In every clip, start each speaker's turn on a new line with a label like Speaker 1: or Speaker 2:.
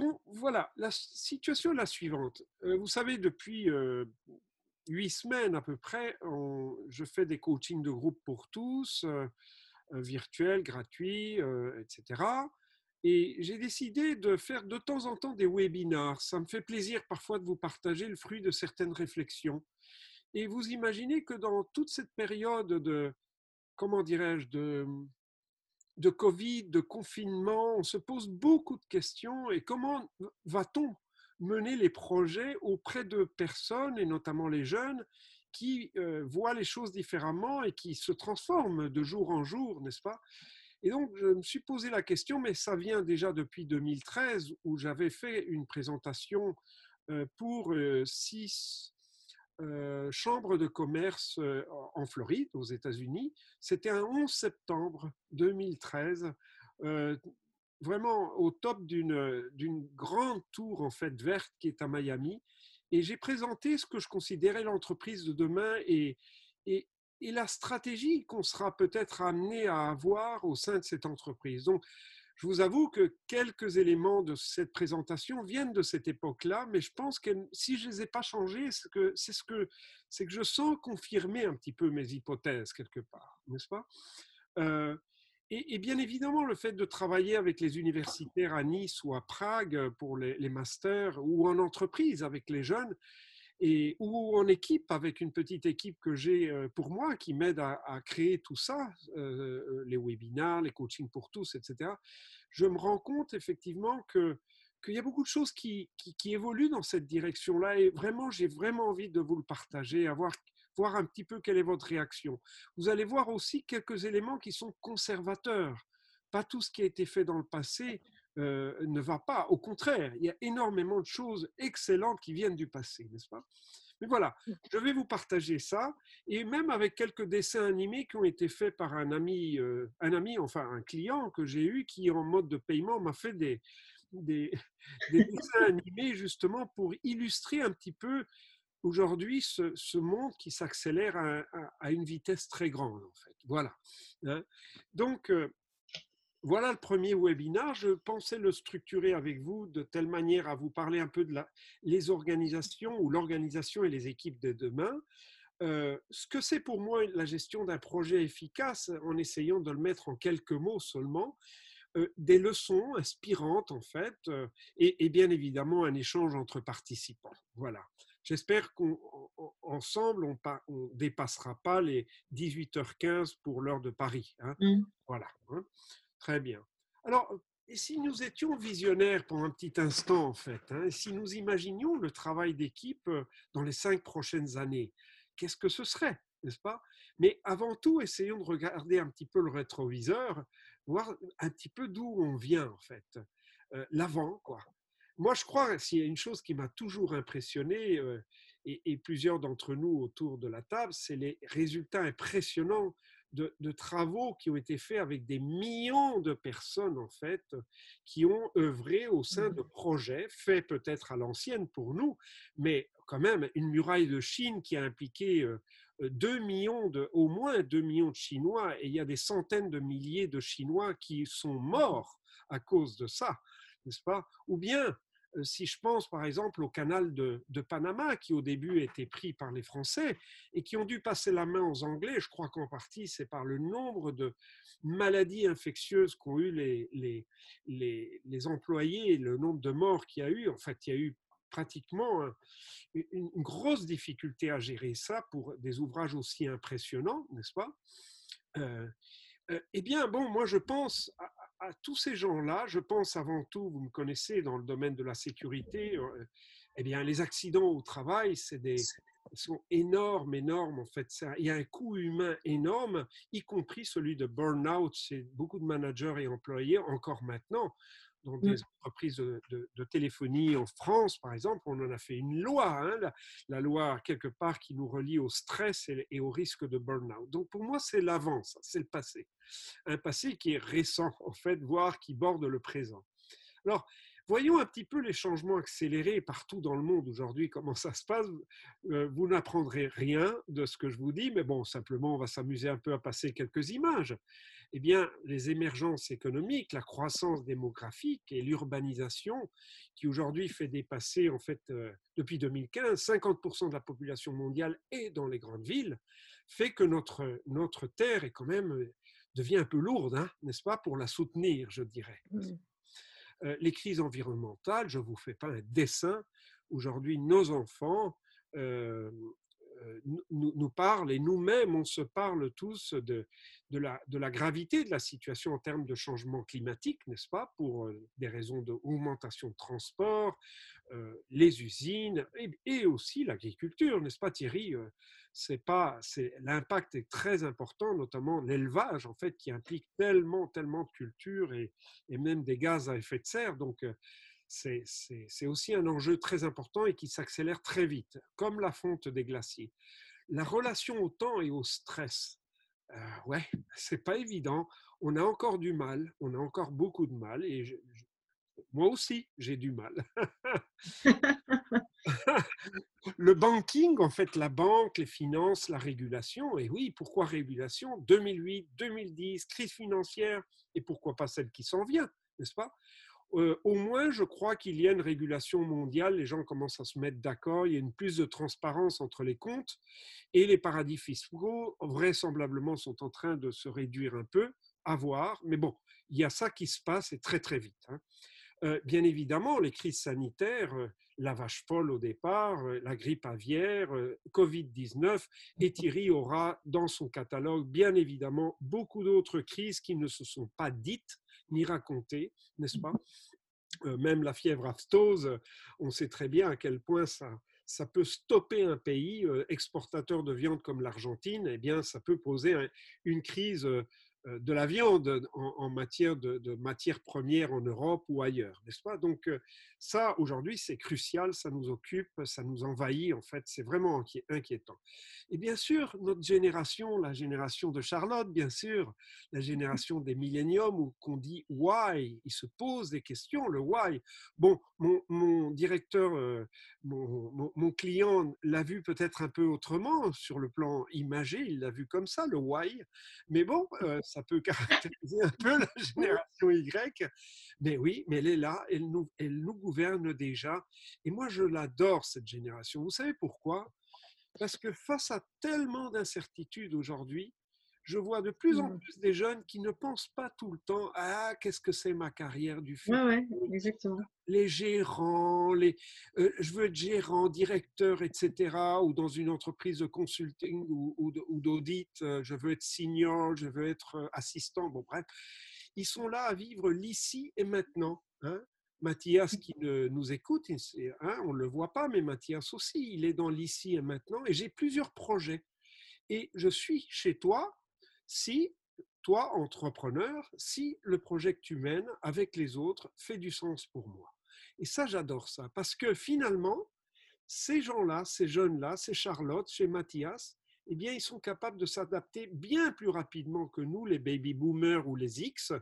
Speaker 1: bon, voilà, la situation est la suivante. vous savez, depuis huit semaines à peu près, je fais des coachings de groupe pour tous, virtuels, gratuits, etc. Et j'ai décidé de faire de temps en temps des webinars. Ça me fait plaisir parfois de vous partager le fruit de certaines réflexions. Et vous imaginez que dans toute cette période de, comment dirais-je, de, de Covid, de confinement, on se pose beaucoup de questions. Et comment va-t-on mener les projets auprès de personnes, et notamment les jeunes, qui euh, voient les choses différemment et qui se transforment de jour en jour, n'est-ce pas? Et donc, je me suis posé la question, mais ça vient déjà depuis 2013, où j'avais fait une présentation euh, pour euh, six chambres de commerce en Floride, aux États-Unis. C'était un 11 septembre 2013 vraiment au top d'une grande tour en fait verte qui est à Miami. Et j'ai présenté ce que je considérais l'entreprise de demain et, et, et la stratégie qu'on sera peut-être amené à avoir au sein de cette entreprise. Donc, je vous avoue que quelques éléments de cette présentation viennent de cette époque-là, mais je pense que si je ne les ai pas changés, c'est que, ce que, que je sens confirmer un petit peu mes hypothèses quelque part, n'est-ce pas? Euh, et, bien évidemment, le fait de travailler avec les universitaires à Nice ou à Prague pour les, masters ou en entreprise avec les jeunes, et, ou en équipe avec une petite équipe que j'ai euh, pour moi qui m'aide à, créer tout ça, euh, les webinars, les coachings pour tous, etc. Je me rends compte effectivement qu'il y a beaucoup de choses qui, qui, qui évoluent dans cette direction-là et vraiment, j'ai vraiment envie de vous le partager, avoir voir un petit peu quelle est votre réaction. Vous allez voir aussi quelques éléments qui sont conservateurs. Pas tout ce qui a été fait dans le passé euh, ne va pas. Au contraire, il y a énormément de choses excellentes qui viennent du passé, n'est-ce pas? Mais voilà, je vais vous partager ça, et même avec quelques dessins animés qui ont été faits par un ami, euh, un ami, enfin un client que j'ai eu, qui en mode de paiement m'a fait des, des, des, dessins animés justement pour illustrer un petit peu aujourd'hui ce, monde qui s'accélère à, une vitesse très grande, en fait. Voilà. Hein. Donc, euh, voilà le premier webinar. Je pensais le structurer avec vous de telle manière à vous parler un peu de la, les organisations ou l'organisation et les équipes de demain. Euh, ce que c'est pour moi la gestion d'un projet efficace, en essayant de le mettre en quelques mots seulement, euh, des leçons inspirantes en fait, et, et, bien évidemment un échange entre participants. Voilà. J'espère qu'ensemble, on ne dépassera pas les 18h15 pour l'heure de Paris. Hein. Mmh. Voilà. Hein. Très bien. Alors, si nous étions visionnaires pour un petit instant, en fait, hein, si nous imaginions le travail d'équipe euh, dans les cinq prochaines années, qu'est-ce que ce serait, n'est-ce pas? Mais avant tout, essayons de regarder un petit peu le rétroviseur, voir un petit peu d'où on vient, en fait. Euh, l'avant, quoi moi, je crois, s'il y a une chose qui m'a toujours impressionné, euh, et, plusieurs d'entre nous autour de la table, c'est les résultats impressionnants de, travaux qui ont été faits avec des millions de personnes, en fait, qui ont œuvré au sein de mmh. projets faits peut-être à l'ancienne pour nous, mais quand même une muraille de Chine qui a impliqué 2 euh, millions de, au moins 2 millions de Chinois, et il y a des centaines de milliers de Chinois qui sont morts à cause de ça, n'est-ce pas? Ou bien euh, si je pense par exemple au canal de, Panama, qui au début était pris par les Français et qui ont dû passer la main aux Anglais, je crois qu'en partie c'est par le nombre de maladies infectieuses qu'ont eu les, les, les, employés le nombre de morts qu'il y a eu. En fait, il y a eu pratiquement une, grosse difficulté à gérer ça pour des ouvrages aussi impressionnants, n'est-ce pas? Eh bien, bon, moi je pense à tous ces gens-là, je pense avant tout, vous me connaissez dans le domaine de la sécurité, euh, eh bien, les accidents au travail, c'est des, sont énormes, énormes. En fait, il y a un coût humain énorme, y compris celui de burn-out chez beaucoup de managers et employés encore maintenant dans mmh. des entreprises de, téléphonie en France, par exemple, on en a fait une loi, hein, la, loi quelque part qui nous relie au stress et, au risque de burn-out. Donc pour moi, c'est l'avance, c'est le passé. Un passé qui est récent, en fait, voire qui borde le présent. Alors, Voyons un petit peu les changements accélérés partout dans le monde aujourd'hui, comment ça se passe. Euh, vous n'apprendrez rien de ce que je vous dis, mais bon, simplement, on va s'amuser un peu à passer quelques images. Eh bien, les émergences économiques, la croissance démographique et l'urbanisation, qui aujourd'hui fait dépasser, en fait, euh, depuis 2015, 50% de la population mondiale est dans les grandes villes, fait que notre, notre terre est quand même euh, devient un peu lourde, hein, n'est-ce pas, pour la soutenir, je dirais. Euh, les crises environnementales, je ne vous fais pas un dessin. Aujourd'hui, nos enfants euh, euh, nous, parlent et nous-mêmes, on se parle tous de, de, la, gravité de la situation en termes de changement climatique, n'est-ce pas, pour des raisons d'augmentation de, de transport, les usines et, aussi l'agriculture, n'est-ce pas Thierry c'est pas, c'est l'impact est très important, notamment l'élevage en fait qui implique tellement, tellement de culture et, et même des gaz à effet de serre. Donc euh, c'est, c'est, aussi un enjeu très important et qui s'accélère très vite, comme la fonte des glaciers. La relation au temps et au stress, euh, ouais, c'est pas évident. On a encore du mal, on a encore beaucoup de mal et moi aussi, j'ai du mal. le banking, en fait, la banque, les finances, la régulation. Et oui, pourquoi régulation? 2008, 2010, crise financière, et pourquoi pas celle qui s'en vient, n'est-ce pas? Euh, Au moins, je crois qu'il y a une régulation mondiale, les gens commencent à se mettre d'accord, il y a une plus de transparence entre les comptes, et les paradis fiscaux, vraisemblablement, sont en train de se réduire un peu, à voir, mais bon, il y a ça qui se passe et très très vite. Hein. Euh, bien évidemment, les crises sanitaires, euh, la vache folle au départ, euh, la grippe aviaire, Covid-19, et Thierry aura dans son catalogue, bien évidemment, beaucoup d'autres crises qui ne se sont pas dites ni racontées, n'est-ce pas? Même la fièvre aftose, on sait très bien à quel point ça, ça peut stopper un pays exportateur de viande comme l'Argentine, eh bien, ça peut poser une crise de la viande en, matière de, de, matières premières en Europe ou ailleurs, n'est-ce pas? Donc euh, ça, aujourd'hui, c'est crucial, ça nous occupe, ça nous envahit, en fait, c'est vraiment inquiétant. Et bien sûr, notre génération, la génération de Charlotte, bien sûr, la génération des milléniums, où qu'on dit why, il se pose des questions, le why. Bon, mon, directeur, euh, mon, mon client l'a vu peut-être un peu autrement sur le plan imagé, il l'a vu comme ça, le why, mais bon, ça peut caractériser un peu la génération Y. Mais oui, mais elle est là, elle nous, elle nous gouverne déjà. Et moi, je l'adore, cette génération. Vous savez pourquoi? Parce que face à tellement d'incertitudes aujourd'hui, je vois de plus en mmh. plus des jeunes qui ne pensent pas tout le temps à qu'est-ce que c'est ma carrière du futur?
Speaker 2: Ouais, exactement.
Speaker 1: Les gérants, les, euh, je veux être gérant, directeur, etc. Ou dans une entreprise de consulting ou, ou d'audit, euh, je veux être senior, je veux être euh, assistant. Bon, bref, ils sont là à vivre l'ici et maintenant. Hein. Mathias qui nous écoute, hein, on ne le voit pas, mais Mathias aussi, il est dans l'ici et maintenant. Et j'ai plusieurs projets. Et je suis chez toi si toi, entrepreneur, si le projet que tu mènes avec les autres fait du sens pour moi. Et ça, j'adore ça, parce que finalement, ces gens-là, ces jeunes-là, ces Charlotte, chez Mathias, eh bien, ils sont capables de s'adapter bien plus rapidement que nous, les baby boomers ou les X,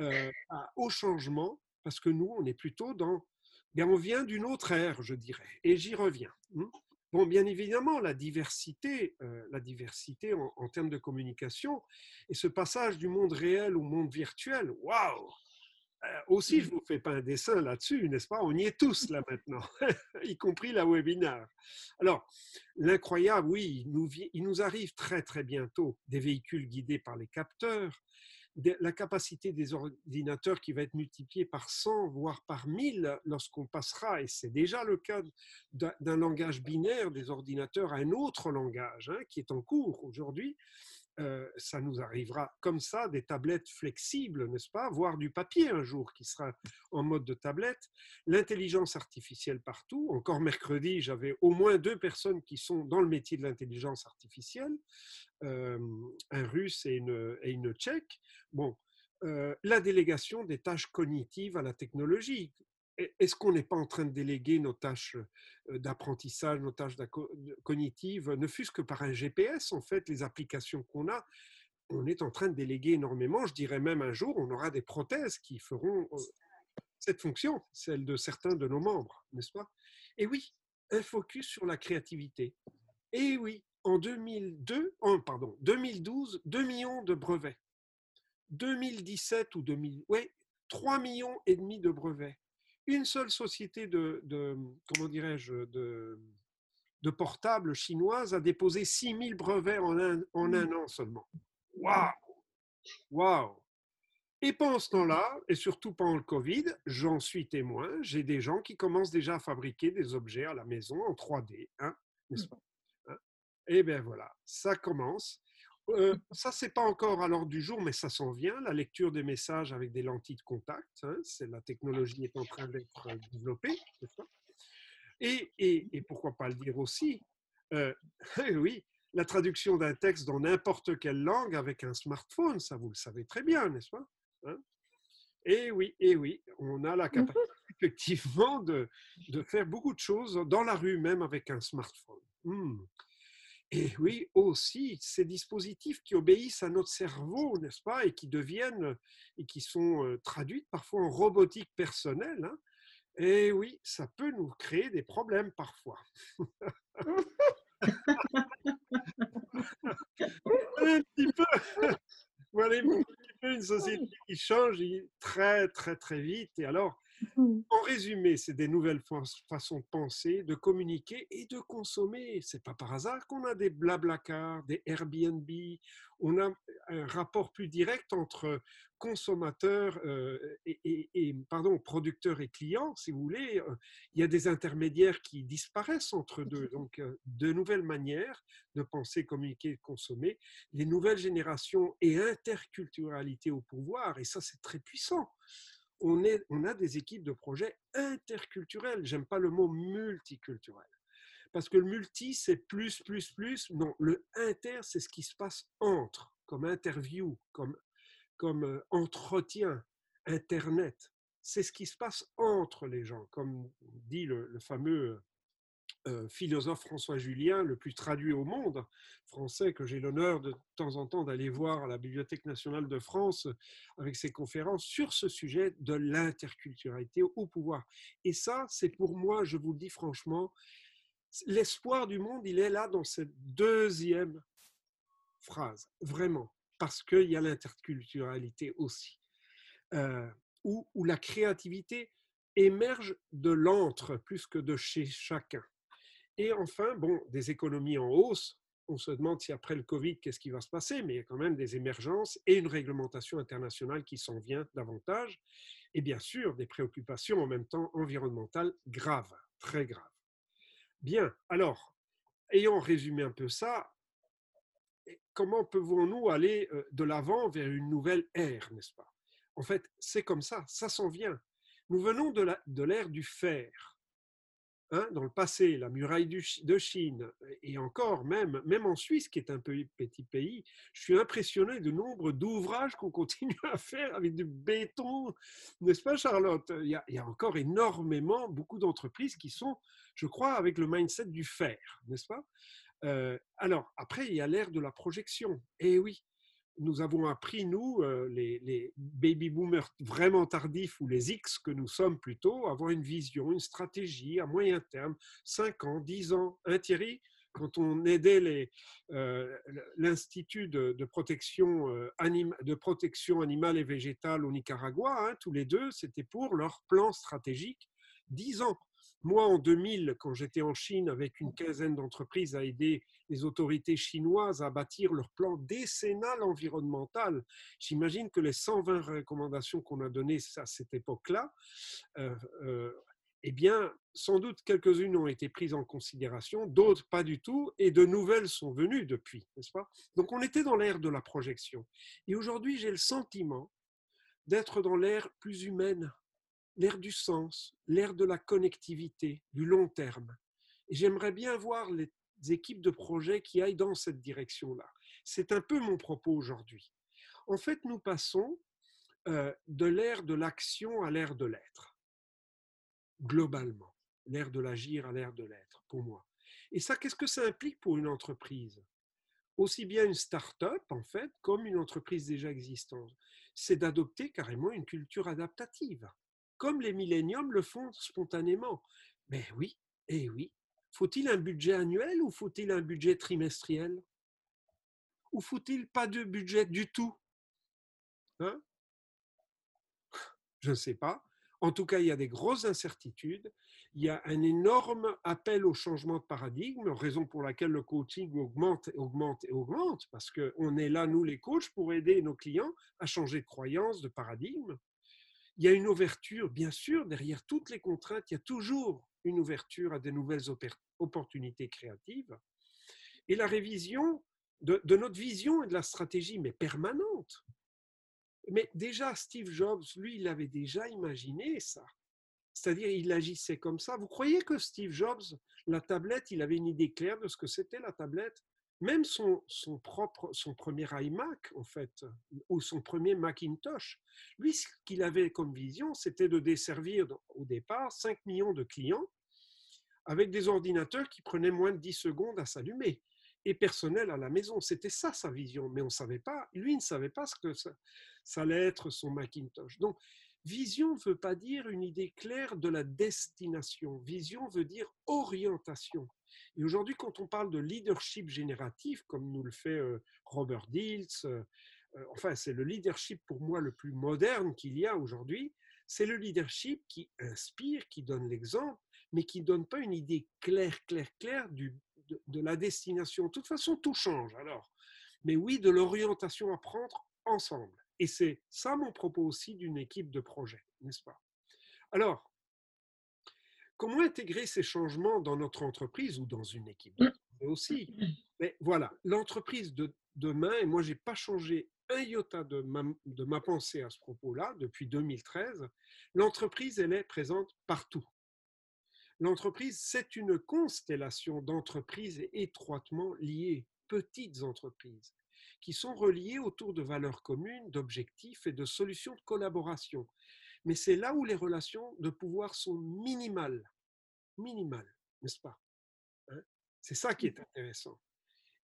Speaker 1: euh, au changement, parce que nous, on est plutôt dans, bien, on vient d'une autre ère, je dirais, et j'y reviens. Bon, bien évidemment, la diversité, euh, la diversité en, termes de communication et ce passage du monde réel au monde virtuel, waouh! Euh, Aussi, je ne vous fais pas un dessin là-dessus, n'est-ce pas? On y est tous là maintenant, y compris la webinaire. Alors, l'incroyable, oui, il nous, il nous arrive très très bientôt des véhicules guidés par les capteurs, la capacité des ordinateurs qui va être multipliée par 100, voire par 1000 lorsqu'on passera, et c'est déjà le cas d'un langage binaire des ordinateurs à un autre langage hein, qui est en cours aujourd'hui, ça nous arrivera comme ça, des tablettes flexibles, n'est-ce pas? Voire du papier un jour qui sera en mode de tablette. L'intelligence artificielle partout. Encore mercredi, j'avais au moins deux personnes qui sont dans le métier de l'intelligence artificielle, un russe et une, et une tchèque. Bon, la délégation des tâches cognitives à la technologie est-ce qu'on n'est pas en train de déléguer nos tâches d'apprentissage, nos tâches cognitives, ne fût-ce que par un GPS, en fait, les applications qu'on a, on est en train de déléguer énormément. Je dirais même un jour, on aura des prothèses qui feront cette fonction, celle de certains de nos membres, n'est-ce pas? Et oui, un focus sur la créativité. Et oui, en 2002, en, pardon, 2012, 2 millions de brevets. 2017 ou 2000, ouais, 3 millions et demi de brevets. Une seule société de, de comment dirais-je, de, de portables chinoise a déposé 6000 brevets en un, en un an seulement. Waouh! Waouh! Et pendant ce temps-là, et surtout pendant le Covid, j'en suis témoin, j'ai des gens qui commencent déjà à fabriquer des objets à la maison en 3D, hein, n'est-ce pas hein? Et bien voilà, ça commence. Euh, ça, c'est pas encore à l'ordre du jour, mais ça s'en vient. La lecture des messages avec des lentilles de contact, hein, c'est la technologie est en train d'être développée. Et, et, et, pourquoi pas le dire aussi euh, Oui, la traduction d'un texte dans n'importe quelle langue avec un smartphone, ça vous le savez très bien, n'est-ce pas hein? Et oui, et oui, on a la mmh capacité effectivement de, de, faire beaucoup de choses dans la rue, même avec un smartphone. Mmh. Et oui, aussi, ces dispositifs qui obéissent à notre cerveau, n'est-ce pas, et qui deviennent, et qui sont euh, traduits parfois en robotique personnelle, hein, et oui, ça peut nous créer des problèmes parfois. un petit peu. Voilà, un petit peu une société qui change très, très, très vite. Et alors, Mmh. En résumé, c'est des nouvelles façons de penser, de communiquer et de consommer. C'est pas par hasard qu'on a des Blablacar, des Airbnb. On a un rapport plus direct entre consommateurs euh, et, pardon, producteurs et clients, si vous voulez. Euh, il y a des intermédiaires qui disparaissent entre deux. Donc, euh, de nouvelles manières de penser, communiquer, consommer. Les nouvelles générations et interculturalité au pouvoir. Et ça, c'est très puissant on, a des équipes de projets interculturelles. J'aime pas le mot multiculturel. Parce que le multi, c'est plus, plus, plus. Non, le inter, c'est ce qui se passe entre, comme interview, comme, euh, entretien, Internet. C'est ce qui se passe entre les gens, comme dit le fameux euh, philosophe François Julien, le plus traduit au monde, français, que j'ai l'honneur de, temps en temps d'aller voir à la Bibliothèque nationale de France avec ses conférences sur ce sujet de l'interculturalité au pouvoir. Et ça, c'est pour moi, je vous le dis franchement, l'espoir du monde, il est là dans cette deuxième phrase, vraiment, parce qu'il y a l'interculturalité aussi, euh, où la créativité émerge de l'entre plus que de chez chacun. Et enfin, bon, des économies en hausse. On se demande si après le Covid, qu'est-ce qui va se passer, mais il y a quand même des émergences et une réglementation internationale qui s'en vient davantage. Et bien sûr, des préoccupations en même temps environnementales graves, très graves. Bien, alors, ayant résumé un peu ça, comment pouvons-nous aller euh, de l'avant vers une nouvelle ère, n'est-ce pas? En fait, c'est comme ça, ça s'en vient. Nous venons de l'ère du fer Hein, dans le passé, la muraille de Chine, et encore même, même en Suisse, qui est un petit pays, je suis impressionné du nombre d'ouvrages qu'on continue à faire avec du béton, n'est-ce pas Charlotte? Il y, a, encore énormément, beaucoup d'entreprises qui sont, je crois, avec le mindset du fer, n'est-ce pas? Euh, Alors, après, il y a l'ère de la projection. Et oui, nous avons appris, nous, euh, les, baby boomers vraiment tardifs ou les X que nous sommes plutôt, avoir une vision, une stratégie à moyen terme, 5 ans, 10 ans. Hein, Thierry quand on aidait euh, l'Institut de, protection, euh, de protection animale et végétale au Nicaragua, hein, tous les deux, c'était pour leur plan stratégique 10 ans. Moi, en 2000, quand j'étais en Chine avec une quinzaine d'entreprises à aider les autorités chinoises à bâtir leur plan décennal environnemental, j'imagine que les 120 recommandations qu'on a données à cette époque-là, euh, euh, eh bien, sans doute quelques-unes ont été prises en considération, d'autres pas du tout, et de nouvelles sont venues depuis, n'est-ce pas? Donc on était dans l'ère de la projection. Et aujourd'hui, j'ai le sentiment d'être dans l'ère plus humaine, l'ère du sens, l'ère de la connectivité, du long terme. Et j'aimerais bien voir les équipes de projet qui aillent dans cette direction-là. C'est un peu mon propos aujourd'hui. En fait, nous passons euh, de l'ère de l'action à l'ère de l'être, globalement. L'ère de l'agir à l'ère de l'être, pour moi. Et ça, qu'est-ce que ça implique pour une entreprise? Aussi bien une start-up, en fait, comme une entreprise déjà existante. C'est d'adopter carrément une culture adaptative comme les milléniums le font spontanément. Mais oui, et eh oui. Faut-il un budget annuel ou faut-il un budget trimestriel? Ou faut-il pas de budget du tout? Hein? Je ne sais pas. En tout cas, il y a des grosses incertitudes. Il y a un énorme appel au changement de paradigme, raison pour laquelle le coaching augmente, augmente et augmente, parce qu'on est là, nous les coachs, pour aider nos clients à changer de croyance, de paradigme. Il y a une ouverture, bien sûr, derrière toutes les contraintes, il y a toujours une ouverture à de nouvelles opportunités créatives. Et la révision de, notre vision et de la stratégie, mais permanente. Mais déjà, Steve Jobs, lui, il avait déjà imaginé ça. C'est-à-dire, il agissait comme ça. Vous croyez que Steve Jobs, la tablette, il avait une idée claire de ce que c'était la tablette? Même son, propre, son premier iMac, en fait, ou son premier Macintosh, lui, ce qu'il avait comme vision, c'était de desservir au départ 5 millions de clients avec des ordinateurs qui prenaient moins de 10 secondes à s'allumer et personnel à la maison. C'était ça sa vision, mais on savait pas, lui ne savait pas ce que ça, ça allait être son Macintosh. Donc, vision ne veut pas dire une idée claire de la destination. Vision veut dire orientation. Et aujourd'hui, quand on parle de leadership génératif, comme nous le fait euh, Robert Dilts, euh, euh, enfin, c'est le leadership pour moi le plus moderne qu'il y a aujourd'hui, c'est le leadership qui inspire, qui donne l'exemple, mais qui ne donne pas une idée claire, claire, claire du, de, la destination. De toute façon, tout change alors. Mais oui, de l'orientation à prendre ensemble. Et c'est ça mon propos aussi d'une équipe de projet, n'est-ce pas? Alors, comment intégrer ces changements dans notre entreprise ou dans une équipe de aussi? Mais voilà, l'entreprise de demain, et moi, je n'ai pas changé un iota de ma, de ma pensée à ce propos-là depuis 2013, l'entreprise, elle est présente partout. L'entreprise, c'est une constellation d'entreprises étroitement liées, petites entreprises, qui sont reliées autour de valeurs communes, d'objectifs et de solutions de collaboration. Mais c'est là où les relations de pouvoir sont minimales. Minimales, n'est-ce pas hein? C'est ça qui est intéressant.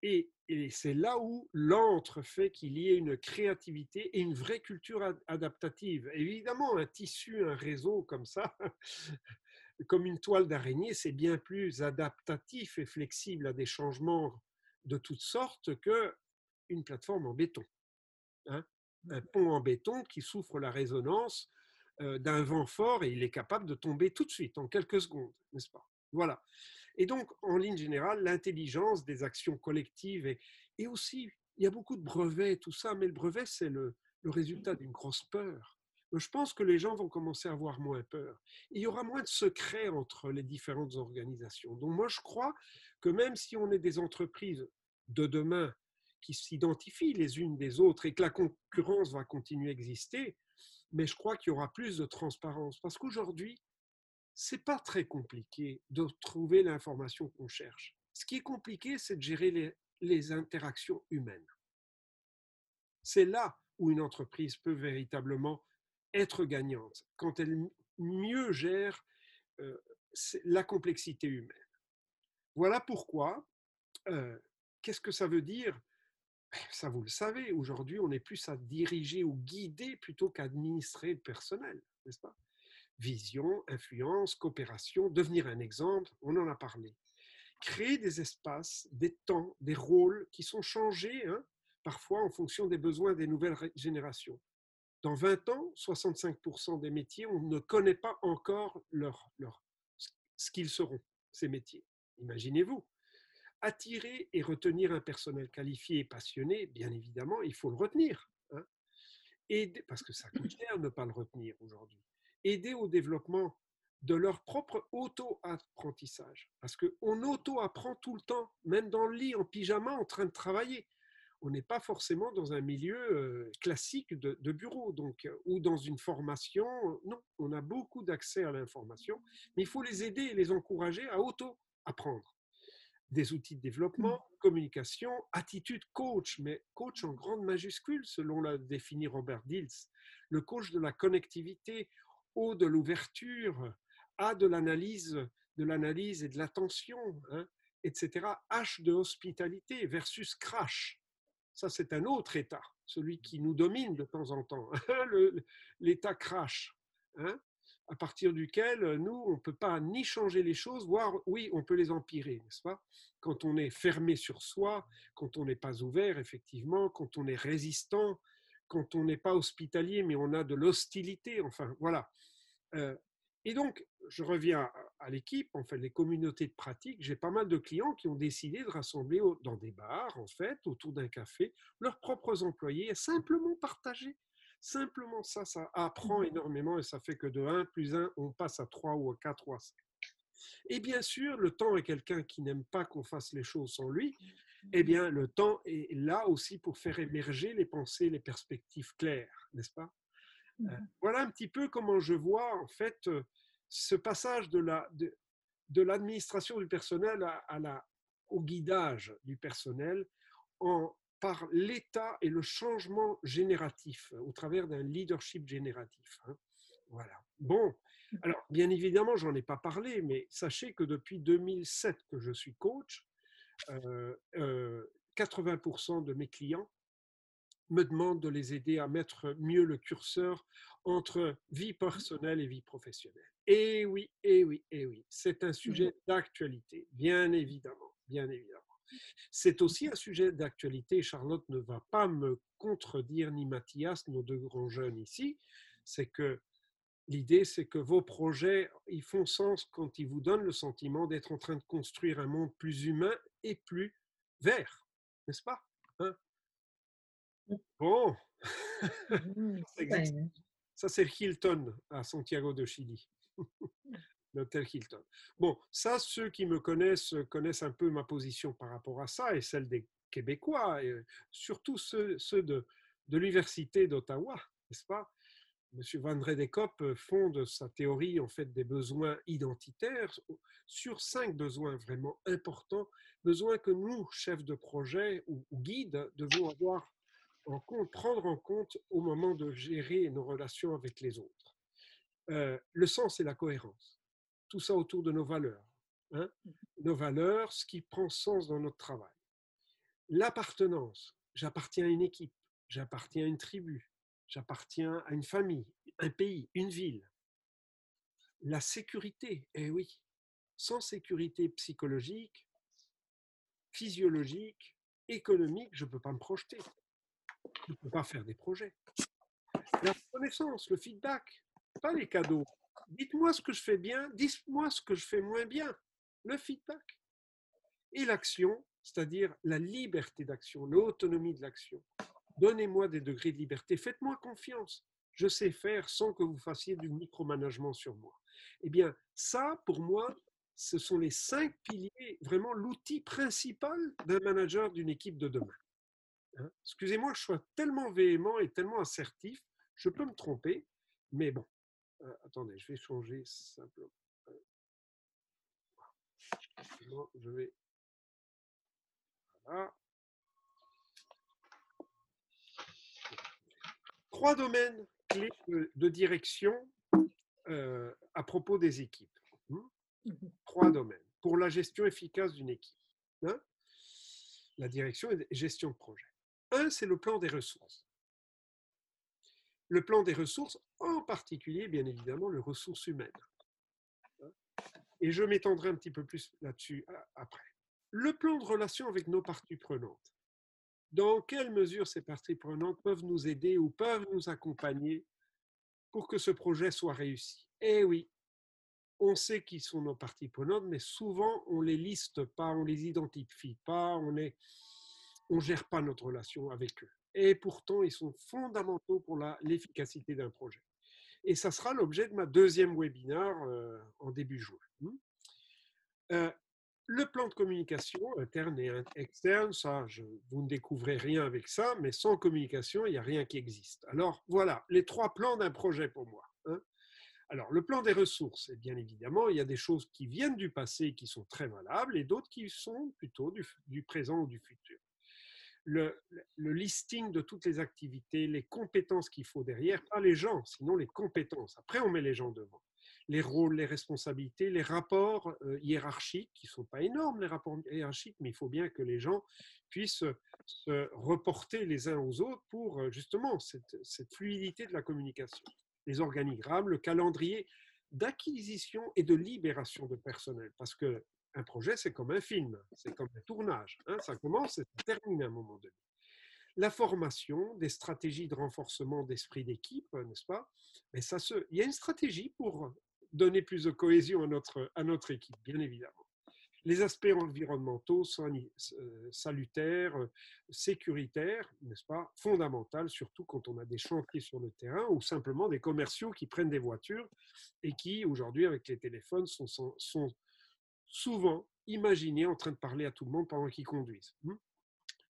Speaker 1: Et, c'est là où l'entre fait qu'il y ait une créativité et une vraie culture adaptative. Évidemment, un tissu, un réseau comme ça, comme une toile d'araignée, c'est bien plus adaptatif et flexible à des changements de toutes sortes que une plateforme en béton. Hein. un pont en béton qui souffre la résonance d'un vent fort et il est capable de tomber tout de suite, en quelques secondes, n'est-ce pas? Voilà. Et donc, en ligne générale, l'intelligence des actions collectives et, et, aussi, il y a beaucoup de brevets, tout ça, mais le brevet, c'est le résultat d'une grosse peur je pense que les gens vont commencer à avoir moins peur. Il y aura moins de secrets entre les différentes organisations. Donc moi, je crois que même si on est des entreprises de demain qui s'identifient les unes des autres et que la concurrence va continuer à exister, mais je crois qu'il y aura plus de transparence. Parce qu'aujourd'hui, c'est pas très compliqué de trouver l'information qu'on cherche. Ce qui est compliqué, c'est de gérer les, interactions humaines. C'est là où une entreprise peut véritablement être gagnante, quand elle mieux gère euh, la complexité humaine. Voilà pourquoi, euh, qu'est-ce que ça veut dire Ça, vous le savez, aujourd'hui, on est plus à diriger ou guider plutôt qu'à administrer le personnel, n'est-ce pas? Vision, influence, coopération, devenir un exemple, on en a parlé. Créer des espaces, des temps, des rôles qui sont changés, hein, parfois en fonction des besoins des nouvelles générations. Dans 20 ans, 65% des métiers, on ne connaît pas encore leur, leur, ce qu'ils seront, ces métiers. Imaginez-vous. Attirer et retenir un personnel qualifié et passionné, bien évidemment, il faut le retenir. Hein. parce que ça coûte cher de ne pas le retenir aujourd'hui. Aider au développement de leur propre auto-apprentissage. Parce qu'on auto-apprend tout le temps, même dans le lit, en pyjama, en train de travailler on n'est pas forcément dans un milieu classique de, bureau donc, ou dans une formation. Non, on a beaucoup d'accès à l'information, mais il faut les aider et les encourager à auto-apprendre. Des outils de développement, mmh. communication, attitude coach, mais coach en grande majuscule, selon l'a défini Robert Dills. Le coach de la connectivité, O de l'ouverture, A de l'analyse, de l'analyse et de l'attention, hein, etc. H de hospitalité versus crash ça, c'est un autre état, celui qui nous domine de temps en temps. L'état crash. Hein à partir duquel euh, nous, on ne peut pas ni changer les choses, voire oui, on peut les empirer, n'est-ce pas? Quand on est fermé sur soi, quand on n'est pas ouvert, effectivement, quand on est résistant, quand on n'est pas hospitalier, mais on a de l'hostilité, enfin voilà. Euh, et donc, je reviens à l'équipe, en fait, les communautés de pratique. J'ai pas mal de clients qui ont décidé de rassembler dans des bars, en fait, autour d'un café, leurs propres employés et simplement partager Simplement ça, ça apprend mmh. énormément et ça fait que de 1 plus 1, on passe à 3 ou à 4 ou à 5. Et bien sûr, le temps est quelqu'un qui n'aime pas qu'on fasse les choses sans lui. Eh bien, le temps est là aussi pour faire émerger les pensées, les perspectives claires, n'est-ce pas? Euh, mmh. Voilà un petit peu comment je vois en fait euh, ce passage de la de, l'administration du personnel à, la, au guidage du personnel en par l'état et le changement génératif au travers d'un leadership génératif. Hein. Voilà. Bon, mmh. alors bien évidemment, j'en ai pas parlé, mais sachez que depuis 2007 que je suis coach, 80% de mes clients me demandent de les aider à mettre mieux le curseur entre vie personnelle et vie professionnelle. Et oui, et oui, et oui, c'est un mmh. sujet d'actualité, bien évidemment, bien évidemment. C'est aussi un sujet d'actualité. Charlotte ne va pas me contredire, ni Mathias, nos deux grands jeunes ici. C'est que l'idée, c'est que vos projets, ils font sens quand ils vous donnent le sentiment d'être en train de construire un monde plus humain et plus vert, n'est-ce pas hein? Bon, mmh, ça c'est Hilton à Santiago de Chili l'hôtel Hilton. Bon, ça, ceux qui me connaissent connaissent un peu ma position par rapport à ça et celle des Québécois, et surtout ceux, de, l'Université d'Ottawa, n'est-ce pas? Monsieur Van Redekop fonde sa théorie en fait des besoins identitaires sur cinq besoins vraiment importants, besoins que nous, chefs de projet ou, guides, devons avoir en compte, prendre en compte au moment de gérer nos relations avec les autres. Euh, le sens et la cohérence tout ça autour de nos valeurs. Hein. Mmh nos valeurs, ce qui prend sens dans notre travail. L'appartenance, j'appartiens à une équipe, j'appartiens à une tribu, j'appartiens à une famille, un pays, une ville. La sécurité, eh oui, sans sécurité psychologique, physiologique, économique, je ne peux pas me projeter. Je ne peux pas faire des projets. La reconnaissance, le feedback, pas les cadeaux, dites-moi ce que je fais bien, dites-moi ce que je fais moins bien. Le feedback. Et l'action, c'est-à-dire la liberté d'action, l'autonomie de l'action. Donnez-moi des degrés de liberté, faites-moi confiance. Je sais faire sans que vous fassiez du micromanagement sur moi. Eh bien, ça, pour moi, ce sont les cinq piliers, vraiment l'outil principal d'un manager d'une équipe de demain. Hein? Excusez-moi je sois tellement véhément et tellement assertif, je peux me tromper, mais bon, euh, attendez, je vais changer simplement. je vais. Voilà. Trois domaines clés de, direction euh, à propos des équipes. Hmm? Mmh Trois domaines pour la gestion efficace d'une équipe. Hein? la direction et gestion de projet. Un, c'est le plan des ressources le plan des ressources, en particulier, bien évidemment, les ressources humaines. Et je m'étendrai un petit peu plus là-dessus euh, après. Le plan de relation avec nos parties prenantes. Dans quelle mesure ces parties prenantes peuvent nous aider ou peuvent nous accompagner pour que ce projet soit réussi? Eh oui, on sait qui sont nos parties prenantes, mais souvent on les liste pas, on les identifie pas, on ne on gère pas notre relation avec eux et pourtant ils sont fondamentaux pour l'efficacité d'un projet. Et ça sera l'objet de ma deuxième webinaire euh, en début juin. Hmm. Euh, le plan de communication interne et externe, ça, je, vous ne découvrez rien avec ça, mais sans communication, il n'y a rien qui existe. Alors voilà, les trois plans d'un projet pour moi. Hein. Alors, le plan des ressources, et bien évidemment, il y a des choses qui viennent du passé qui sont très valables et d'autres qui sont plutôt du présent ou du futur le, listing de toutes les activités, les compétences qu'il faut derrière, pas les gens, sinon les compétences. Après, on met les gens devant. Les rôles, les responsabilités, les rapports euh, hiérarchiques, qui ne sont pas énormes, les rapports hiérarchiques, mais il faut bien que les gens puissent se reporter les uns aux autres pour euh, justement cette, cette fluidité de la communication. Les organigrammes, le calendrier. d'acquisition et de libération de personnel. Parce que un projet, c'est comme un film, c'est comme un tournage. Hein, ça commence et ça termine à un moment donné. La formation, des stratégies de renforcement d'esprit d'équipe, n'est-ce pas? Mais ça se, Il y a une stratégie pour donner plus de cohésion à notre, à notre équipe, bien évidemment les aspects environnementaux, euh, salutaires, sécuritaires, n'est-ce pas, fondamentaux, surtout quand on a des chantiers sur le terrain ou simplement des commerciaux qui prennent des voitures et qui, aujourd'hui, avec les téléphones, sont, souvent imaginés en train de parler à tout le monde pendant qu'ils conduisent. Hmm?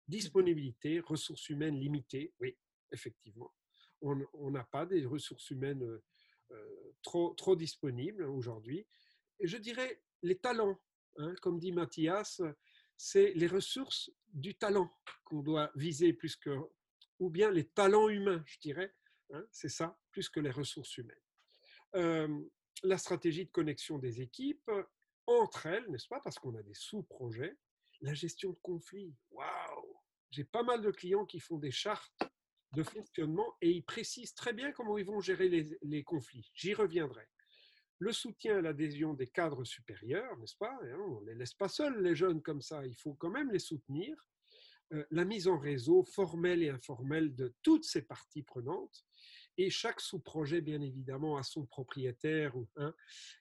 Speaker 1: Disponibilité, ressources humaines limitées, oui, effectivement. On n'a pas des ressources humaines euh, trop, trop disponibles aujourd'hui. Et je dirais les talents Hein, comme dit Mathias, c'est les ressources du talent qu'on doit viser plus que, ou bien les talents humains, je dirais. Hein, c'est ça, plus que les ressources humaines. Euh, la stratégie de connexion des équipes entre elles, n'est-ce pas, parce qu'on a des sous-projets. La gestion de conflits. Waouh J'ai pas mal de clients qui font des chartes de fonctionnement et ils précisent très bien comment ils vont gérer les conflits. J'y reviendrai le soutien à l'adhésion des cadres supérieurs, n'est-ce pas? On ne les laisse pas seuls, les jeunes comme ça, il faut quand même les soutenir. Euh, la mise en réseau formelle et informelle de toutes ces parties prenantes. Et chaque sous-projet, bien évidemment, a son propriétaire hein,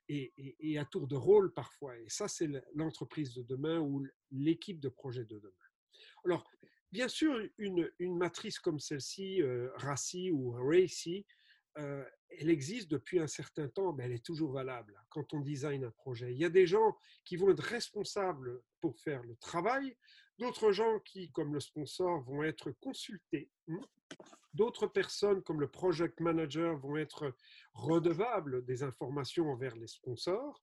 Speaker 1: et, à tour de rôle parfois. Et ça, c'est l'entreprise de demain ou l'équipe de projet de demain. Alors, bien sûr, une, matrice comme celle-ci, euh, RACI ou RACI, euh, elle existe depuis un certain temps, mais elle est toujours valable quand on design un projet. Il y a des gens qui vont être responsables pour faire le travail, d'autres gens qui, comme le sponsor, vont être consultés, d'autres personnes, comme le project manager, vont être redevables des informations envers les sponsors,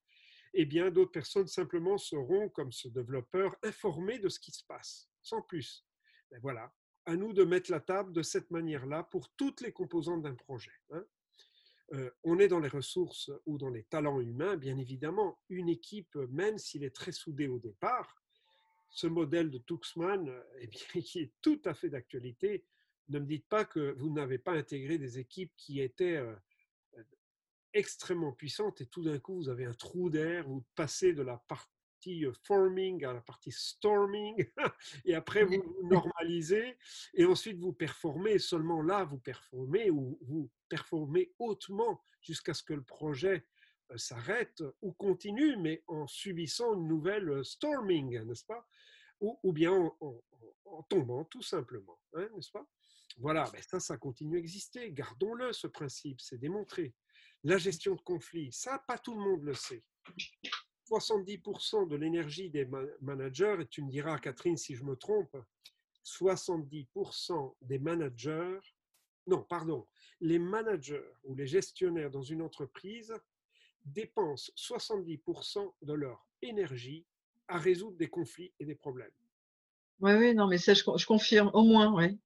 Speaker 1: et bien d'autres personnes simplement seront, comme ce développeur, informés de ce qui se passe, sans plus. Ben voilà, à nous de mettre la table de cette manière-là pour toutes les composantes d'un projet. Hein. Euh, on est dans les ressources ou dans les talents humains, bien évidemment. Une équipe, même s'il est très soudé au départ, ce modèle de Tuxman, eh bien, qui est tout à fait d'actualité. Ne me dites pas que vous n'avez pas intégré des équipes qui étaient euh, extrêmement puissantes et tout d'un coup, vous avez un trou d'air, vous passez de la partie euh, forming à la partie storming, et après vous normalisez, et ensuite vous performez, seulement là vous performez, ou vous performez hautement jusqu'à ce que le projet euh, s'arrête ou continue, mais en subissant une nouvelle euh, storming, n'est-ce pas? Ou, bien en, tombant tout simplement, hein, n'est-ce pas? Voilà, ben ça, ça continue à exister. Gardons-le, ce principe, c'est démontré. La gestion de conflits, ça, pas tout le monde le sait. 70% de l'énergie des managers, et tu me diras, Catherine, si je me trompe, 70% des managers, non, pardon, les managers ou les gestionnaires dans une entreprise dépensent 70% de leur énergie à résoudre des conflits et des problèmes.
Speaker 2: Oui, oui, non, mais ça, je, confirme, au moins, oui.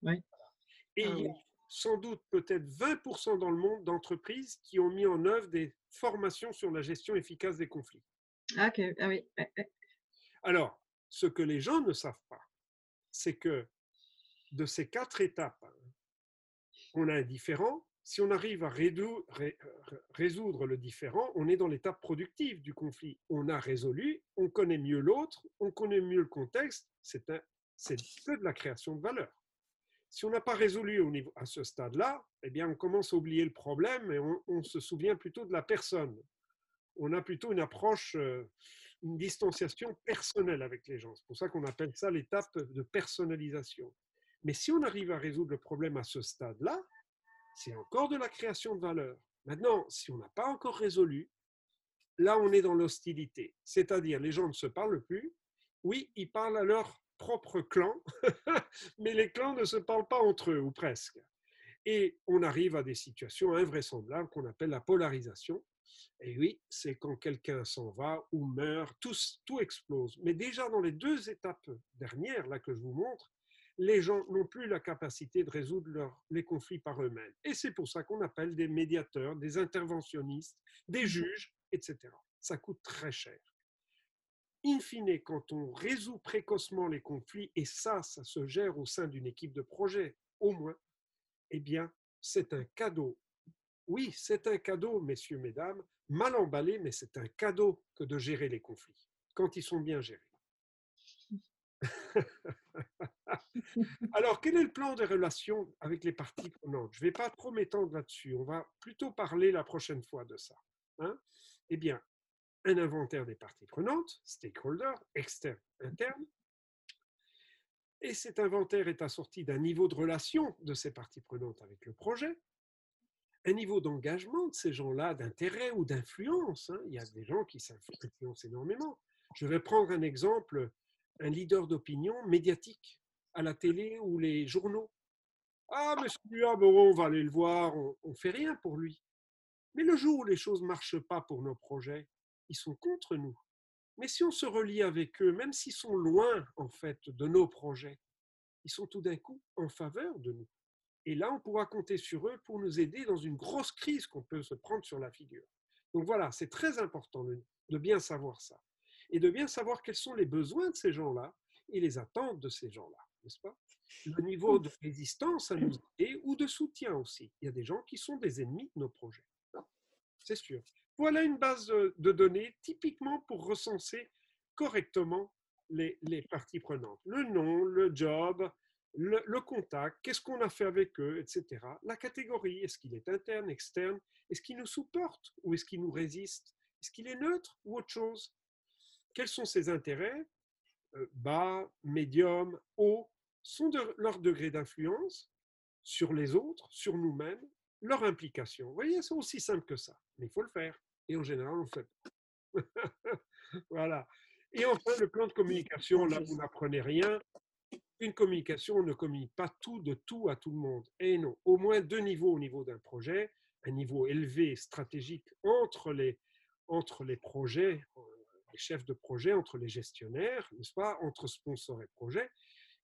Speaker 1: Et ah il y a sans doute peut-être 20% dans le monde d'entreprises qui ont mis en œuvre des formations sur la gestion efficace des conflits.
Speaker 2: Ah, ah oui.
Speaker 1: Alors, ce que les gens ne savent pas, c'est que de ces quatre étapes, on a un différent. Si on arrive à résoudre le différent, on est dans l'étape productive du conflit. On a résolu, on connaît mieux l'autre, on connaît mieux le contexte. C'est de la création de valeur. Si on n'a pas résolu au niveau, à ce stade-là, eh bien, on commence à oublier le problème et on, on se souvient plutôt de la personne on a plutôt une approche, euh, une distanciation personnelle avec les gens. C'est pour ça qu'on appelle ça l'étape de personnalisation. Mais si on arrive à résoudre le problème à ce stade-là, c'est encore de la création de valeur. Maintenant, si on n'a pas encore résolu, là, on est dans l'hostilité. C'est-à-dire, les gens ne se parlent plus. Oui, ils parlent à leur propre clan, mais les clans ne se parlent pas entre eux, ou presque. Et on arrive à des situations invraisemblables qu'on appelle la polarisation, et oui, c'est quand quelqu'un s'en va ou meurt, tout, tout explose. Mais déjà dans les deux étapes dernières, là que je vous montre, les gens n'ont plus la capacité de résoudre les conflits par eux-mêmes. Et c'est pour ça qu'on appelle des médiateurs, des interventionnistes, des juges, etc. Ça coûte très cher. In fine, quand on résout précocement les conflits, et ça, ça se gère au sein d'une équipe de projet, au moins, eh bien, c'est un cadeau oui, c'est un cadeau, messieurs, mesdames, mal emballé, mais c'est un cadeau que de gérer les conflits, quand ils sont bien gérés. Alors, quel est le plan de relation avec les parties prenantes? Je ne vais pas trop m'étendre là-dessus. On va plutôt parler la prochaine fois de ça. Hein eh bien, un inventaire des parties prenantes, stakeholders, externes, internes. Et cet inventaire est assorti d'un niveau de relation de ces parties prenantes avec le projet, un niveau d'engagement de ces gens-là, d'intérêt ou d'influence. Hein. Il y a des gens qui s'influencent énormément. Je vais prendre un exemple, un leader d'opinion médiatique à la télé ou les journaux. Ah, mais celui-là, bon, on va aller le voir, on ne fait rien pour lui. Mais le jour où les choses ne marchent pas pour nos projets, ils sont contre nous. Mais si on se relie avec eux, même s'ils sont loin, en fait, de nos projets, ils sont tout d'un coup en faveur de nous. Et là, on pourra compter sur eux pour nous aider dans une grosse crise qu'on peut se prendre sur la figure. Donc voilà, c'est très important de, bien savoir ça. Et de bien savoir quels sont les besoins de ces gens-là et les attentes de ces gens-là, n'est-ce pas? Le niveau de résistance à nous aider ou de soutien aussi. Il y a des gens qui sont des ennemis de nos projets. C'est sûr. Voilà une base de données typiquement pour recenser correctement les, les parties prenantes. Le nom, le job, le, contact, qu'est-ce qu'on a fait avec eux, etc. La catégorie, est-ce qu'il est interne, externe? Est-ce qu'il nous supporte ou est-ce qu'il nous résiste? Est-ce qu'il est neutre ou autre chose? Quels sont ses intérêts? Euh, Bas, médium, haut sont leur degré d'influence sur les autres, sur nous-mêmes, leur implication. Vous voyez, c'est aussi simple que ça, mais il faut le faire. Et en général, on le fait voilà. Et enfin, le plan de communication, là, vous n'apprenez rien une communication, on ne communique pas tout de tout à tout le monde. Et non, au moins deux niveaux au niveau d'un projet, un niveau élevé stratégique entre les, entre les projets, euh, les chefs de projet, entre les gestionnaires, n'est-ce pas, entre sponsors et projets,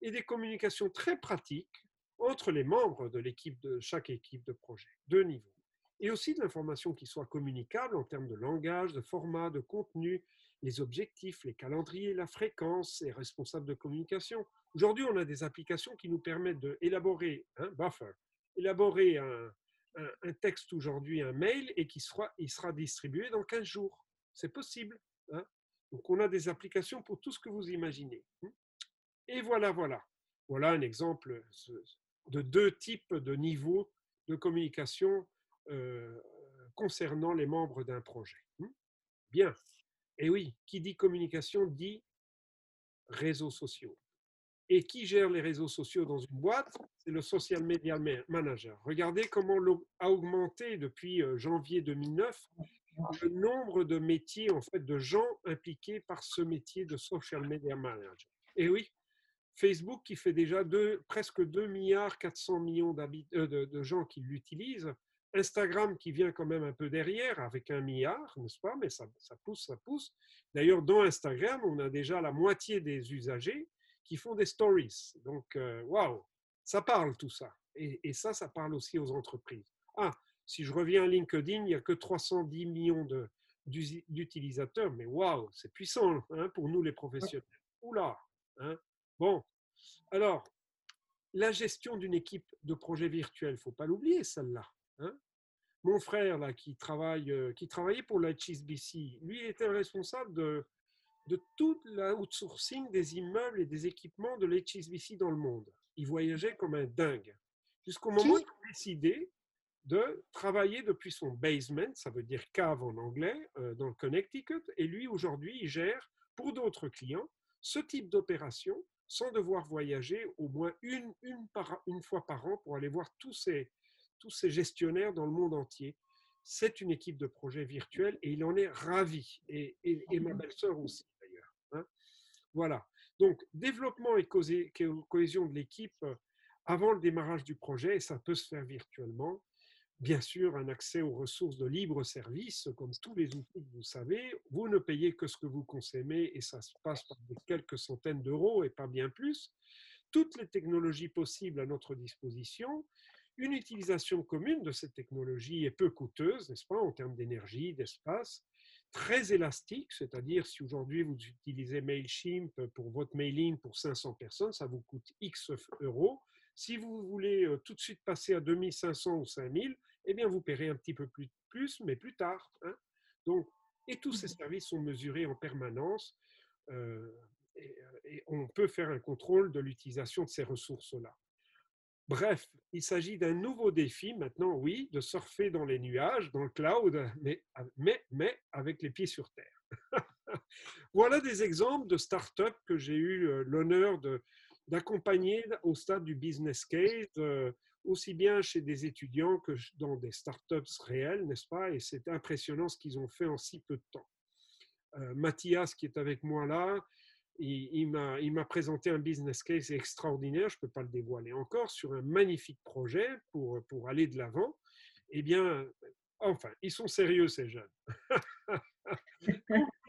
Speaker 1: et des communications très pratiques entre les membres de l'équipe de chaque équipe de projet. Deux niveaux. Et aussi de l'information qui soit communicable en termes de langage, de format, de contenu, les objectifs, les calendriers, la fréquence, et responsables de communication. Aujourd'hui, on a des applications qui nous permettent d'élaborer un buffer, élaborer un, texte aujourd'hui, un mail, et qui sera, il sera distribué dans 15 jours. C'est possible. Hein? Donc, on a des applications pour tout ce que vous imaginez. Hein? Et voilà, voilà. Voilà un exemple de deux types de niveaux de communication euh, concernant les membres d'un projet. Hein. Bien. Et oui, qui dit communication dit réseaux sociaux. Et qui gère les réseaux sociaux dans une boîte C'est le social media manager. Regardez comment a augmenté depuis euh, janvier 2009 le nombre de métiers, en fait, de gens impliqués par ce métier de social media manager. Et oui, Facebook qui fait déjà presque 2 milliards 400 millions euh, de, de gens qui l'utilisent, Instagram qui vient quand même un peu derrière avec un milliard, n'est-ce pas? Mais ça, pousse, ça pousse. D'ailleurs, dans Instagram, on a déjà la moitié des usagers qui font des stories. Donc, euh, waouh, ça parle tout ça. Et, ça, ça parle aussi aux entreprises. Ah, si je reviens à LinkedIn, il n'y a que 310 millions d'utilisateurs, mais waouh, c'est puissant hein, pour nous les professionnels. Oula, hein Bon, alors, la gestion d'une équipe de projet virtuel, il ne faut pas l'oublier, celle-là. Hein. Mon frère, là, qui, travaille, euh, qui travaillait pour la HSBC, lui était responsable de, de tout l'outsourcing des immeubles et des équipements de l'HSBC dans le monde. Il voyageait comme un dingue. Jusqu'au moment où il a décidé de travailler depuis son basement, ça veut dire cave en anglais, euh, dans le Connecticut. Et lui, aujourd'hui, il gère pour d'autres clients ce type d'opération sans devoir voyager au moins une, une, par, une fois par an pour aller voir tous ces, tous ces gestionnaires dans le monde entier. C'est une équipe de projet virtuel et il en est ravi. Et, ma belle-sœur aussi, d'ailleurs. Hein. Voilà. Donc, développement et cohésion de l'équipe euh, avant le démarrage du projet, et ça peut se faire virtuellement. Bien sûr, un accès aux ressources de libre service, comme tous les outils que vous savez. Vous ne payez que ce que vous consommez et ça se passe par quelques centaines d'euros et pas bien plus. Toutes les technologies possibles à notre disposition une utilisation commune de cette technologie est peu coûteuse, n'est-ce pas, en termes d'énergie, d'espace, très élastique, c'est-à-dire si aujourd'hui vous utilisez MailChimp pour votre mailing pour 500 personnes, ça vous coûte X euros. Si vous voulez euh, tout de suite passer à 2500 ou 5000, eh bien vous paierez un petit peu plus, plus mais plus tard. Hein. Donc, et tous ces services sont mesurés en permanence. Euh, et, et, on peut faire un contrôle de l'utilisation de ces ressources-là. Bref, il s'agit d'un nouveau défi maintenant, oui, de surfer dans les nuages, dans le cloud, mais, mais, mais avec les pieds sur terre. voilà des exemples de startups que j'ai eu l'honneur d'accompagner au stade du business case, euh, aussi bien chez des étudiants que dans des startups réelles, n'est-ce pas? Et c'est impressionnant ce qu'ils ont fait en si peu de temps. Euh, Mathias, qui est avec moi là, il, m'a présenté un business case extraordinaire, je ne peux pas le dévoiler encore, sur un magnifique projet pour aller de l'avant. Eh bien, enfin, ils sont sérieux, ces jeunes.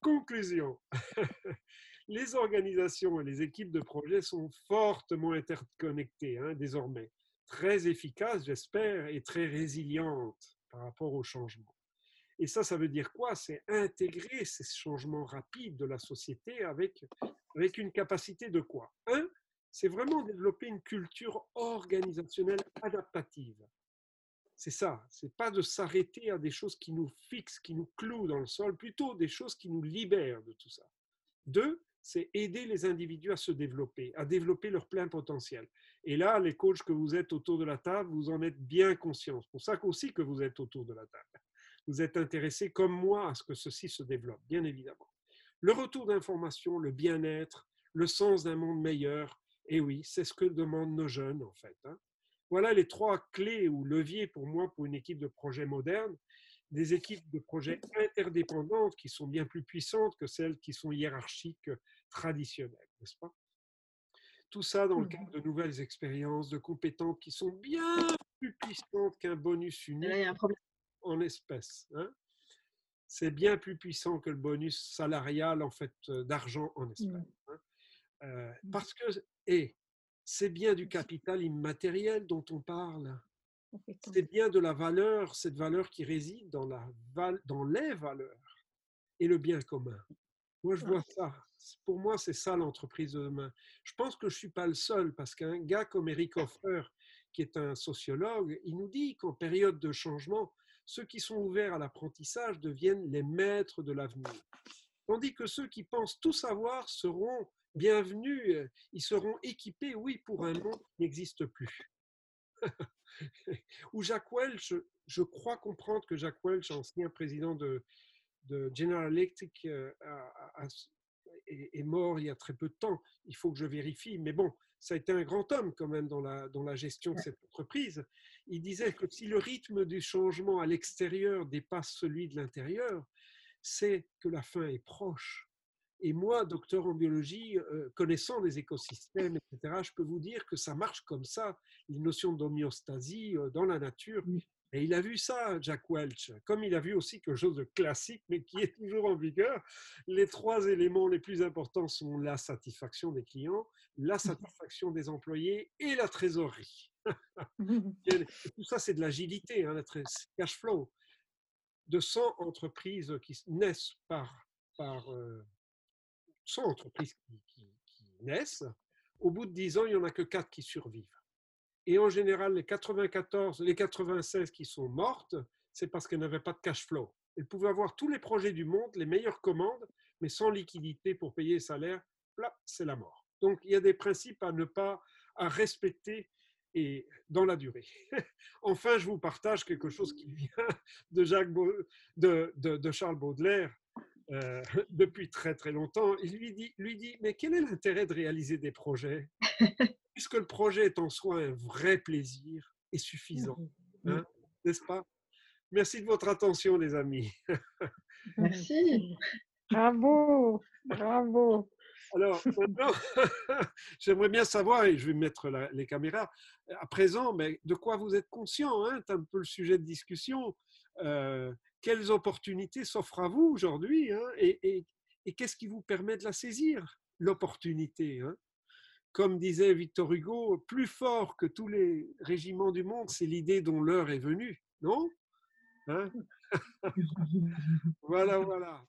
Speaker 1: Conclusion. Les organisations et les équipes de projet sont fortement interconnectées hein, désormais, très efficaces, j'espère, et très résilientes par rapport au changement. Et ça, ça veut dire quoi? C'est intégrer ces changements rapides de la société avec, avec une capacité de quoi? Un, c'est vraiment développer une culture organisationnelle adaptative. C'est ça, c'est pas de s'arrêter à des choses qui nous fixent, qui nous clouent dans le sol, plutôt des choses qui nous libèrent de tout ça. Deux, c'est aider les individus à se développer, à développer leur plein potentiel. Et là, les coachs que vous êtes autour de la table, vous en êtes bien conscients. C'est pour ça aussi que vous êtes autour de la table. Vous êtes intéressés comme moi à ce que ceci se développe, bien évidemment. Le retour d'information, le bien-être, le sens d'un monde meilleur, et oui, c'est ce que demandent nos jeunes en fait. Hein. Voilà les trois clés ou leviers pour moi pour une équipe de projet moderne. Des équipes de projet interdépendantes qui sont bien plus puissantes que celles qui sont hiérarchiques traditionnelles, n'est-ce pas? Tout ça dans le mmh cadre de nouvelles expériences, de compétences qui sont bien plus puissantes qu'un bonus unique en espèces. Hein? C'est bien plus puissant que le bonus salarial en fait euh, d'argent en espèces. Mmh. Hein. Euh, mmh. parce que, et c'est bien du capital immatériel dont on parle. C'est bien de la valeur, cette valeur qui réside dans, la dans les valeurs et le bien commun. Moi, je vois ça. Pour moi, c'est ça l'entreprise de demain. Je pense que je ne suis pas le seul parce qu'un gars comme Eric Hoffer, qui est un sociologue, il nous dit qu'en période de changement, ceux qui sont ouverts à l'apprentissage deviennent les maîtres de l'avenir. Tandis que ceux qui pensent tout savoir seront bienvenus, euh, ils seront équipés, oui, pour un monde qui n'existe plus. Ou Jacques Welch, je crois comprendre que Jacques Welch, ancien président de, General Electric, euh, est, mort il y a très peu de temps. Il faut que je vérifie, mais bon, ça a été un grand homme quand même dans la, dans la gestion de cette entreprise. Il disait que si le rythme du changement à l'extérieur dépasse celui de l'intérieur, c'est que la fin est proche. Et moi, docteur en biologie, euh, connaissant les écosystèmes, etc., je peux vous dire que ça marche comme ça, une notion d'homéostasie euh, dans la nature. Et il a vu ça, Jack Welch, comme il a vu aussi quelque chose de classique, mais qui est toujours en vigueur. Les trois éléments les plus importants sont la satisfaction des clients, la satisfaction des employés et la trésorerie. tout ça, c'est de l'agilité, hein, cash flow. De 100 entreprises qui naissent par, par euh, 100 entreprises qui, naissent, au bout de 10 ans, il n'y en a que 4 qui survivent. Et en général, les 94, les 96 qui sont mortes, c'est parce qu'elles n'avaient pas de cash flow. Elles pouvaient avoir tous les projets du monde, les meilleures commandes, mais sans liquidité pour payer les salaires, là, c'est la mort. Donc, il y a des principes à ne pas à respecter et dans la durée. enfin, je vous partage quelque chose qui vient de, Charles Baudelaire, euh, depuis très très longtemps. Il lui dit, lui dit mais quel est l'intérêt de réaliser des projets Puisque le projet est en soi un vrai plaisir et suffisant. Mmh hein, N'est-ce pas? Merci de votre attention, les amis.
Speaker 2: Merci.
Speaker 3: Bravo, bravo.
Speaker 1: Alors, maintenant, j'aimerais bien savoir, et je vais mettre les caméras, à présent, mais de quoi vous êtes conscient hein, C'est un peu le sujet de discussion. Euh, quelles opportunités s'offrent à vous aujourd'hui hein, et, qu'est-ce qui vous permet de la saisir, l'opportunité hein? Comme disait Victor Hugo, plus fort que tous les régiments du monde, c'est l'idée dont l'heure est venue, non? Hein? Voilà, voilà.